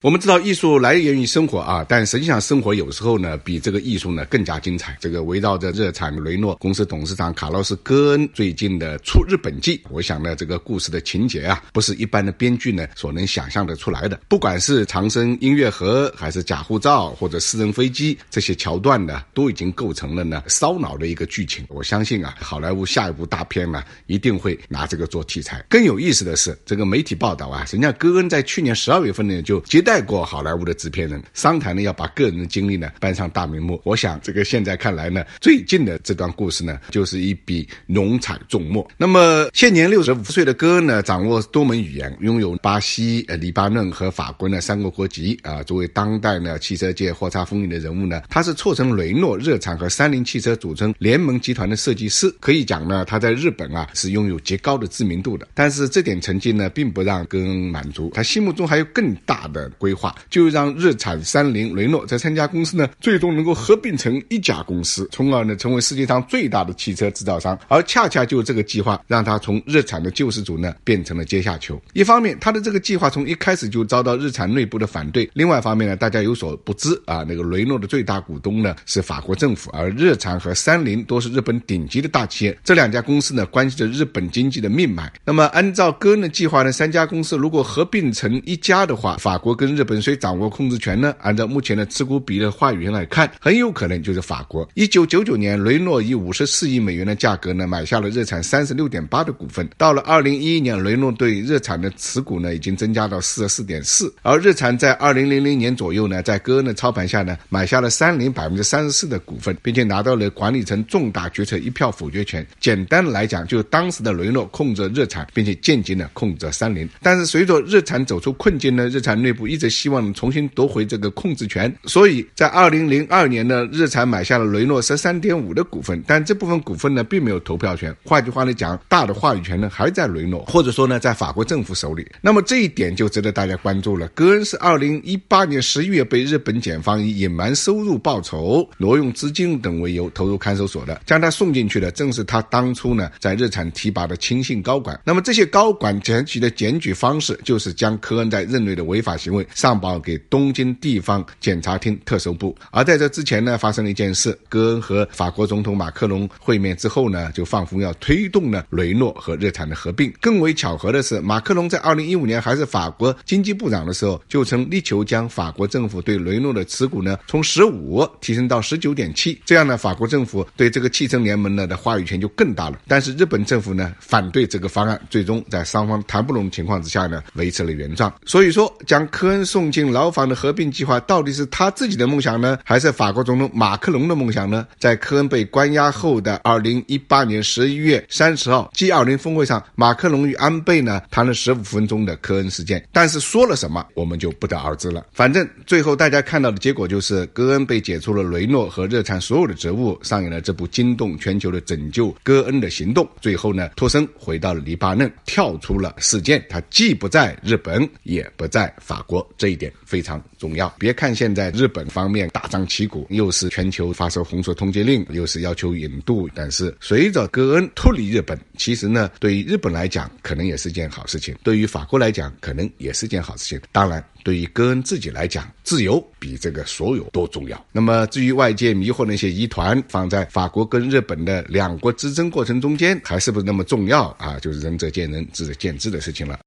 我们知道艺术来源于生活啊，但实际上生活有时候呢比这个艺术呢更加精彩。这个围绕着热产雷诺公司董事长卡洛斯·戈恩最近的出日本记，我想呢这个故事的情节啊，不是一般的编剧呢所能想象得出来的。不管是长生音乐盒，还是假护照，或者私人飞机，这些桥段呢，都已经构成了呢烧脑的一个剧情。我相信啊，好莱坞下一部大片呢一定会拿这个做题材。更有意思的是，这个媒体报道啊，实际上戈恩在去年十二月份呢就接待过好莱坞的制片人，商谈呢要把个人的经历呢搬上大荧幕。我想这个现在看来呢，最近的这段故事呢，就是一笔浓彩重墨。那么现年六十五岁的戈恩呢，掌握多门语言，拥有巴西、呃黎巴嫩和法国呢三个国籍啊。作为当代呢汽车界叱咤风云的人物呢，他是促成雷诺、日产和三菱汽车组成联盟集团的设计师。可以讲呢，他在日本啊是拥有极高的知名度的。但是这点成绩呢，并不让戈恩满足，他心目中还有更大的规划。就让日产、三菱、雷诺这三家公司呢，最终能够合并成一家公司，从而呢成为世界上最大的汽车制造商。而恰恰就这个计划，让他从日产的救世主呢变成了阶下囚。一方面，他的这个计划从一开始就遭到日产内部的反对；另外一方面呢，大家有所不知啊，那个雷诺的最大股东呢是法国政府，而日产和三菱都是日本顶级的大企业。这两家公司呢，关系着日本经济的命脉。那么，按照戈恩的计划呢，三家公司如果合并成一家的话，法国跟日本。谁掌握控制权呢？按照目前的持股比例的话语权来看，很有可能就是法国。一九九九年，雷诺以五十四亿美元的价格呢买下了日产三十六点八的股份。到了二零一一年，雷诺对日产的持股呢已经增加到四十四点四。而日产在二零零零年左右呢，在戈恩的操盘下呢，买下了三菱百分之三十四的股份，并且拿到了管理层重大决策一票否决权。简单来讲，就是当时的雷诺控制日产，并且间接的控制三菱。但是随着日产走出困境呢，日产内部一直希望。重新夺回这个控制权，所以在二零零二年呢，日产买下了雷诺十三点五的股份，但这部分股份呢并没有投票权。换句话来讲，大的话语权呢还在雷诺，或者说呢在法国政府手里。那么这一点就值得大家关注了。戈恩是二零一八年十一月被日本检方以隐瞒收入、报酬、挪用资金等为由投入看守所的，将他送进去的正是他当初呢在日产提拔的亲信高管。那么这些高管采取的检举方式，就是将科恩在任内的违法行为上报。给东京地方检察厅特搜部。而在这之前呢，发生了一件事：戈恩和法国总统马克龙会面之后呢，就放风要推动呢雷诺和日产的合并。更为巧合的是，马克龙在二零一五年还是法国经济部长的时候，就曾力求将法国政府对雷诺的持股呢从十五提升到十九点七。这样呢，法国政府对这个汽车联盟呢的话语权就更大了。但是日本政府呢反对这个方案，最终在双方谈不拢情况之下呢，维持了原状。所以说，将科恩送进牢房的合并计划到底是他自己的梦想呢，还是法国总统马克龙的梦想呢？在科恩被关押后的二零一八年十一月三十号 G 二零峰会上，马克龙与安倍呢谈了十五分钟的科恩事件，但是说了什么我们就不得而知了。反正最后大家看到的结果就是戈恩被解除了雷诺和热产所有的职务，上演了这部惊动全球的拯救戈恩的行动。最后呢，脱身回到了黎巴嫩，跳出了事件，他既不在日本，也不在法国，这一点。非常重要。别看现在日本方面大张旗鼓，又是全球发射红色通缉令，又是要求引渡，但是随着戈恩脱离日本，其实呢，对于日本来讲，可能也是件好事情；对于法国来讲，可能也是件好事情。当然，对于戈恩自己来讲，自由比这个所有都重要。那么，至于外界迷惑那些疑团，放在法国跟日本的两国之争过程中间，还是不是那么重要啊？就是仁者见仁，智者见智的事情。了。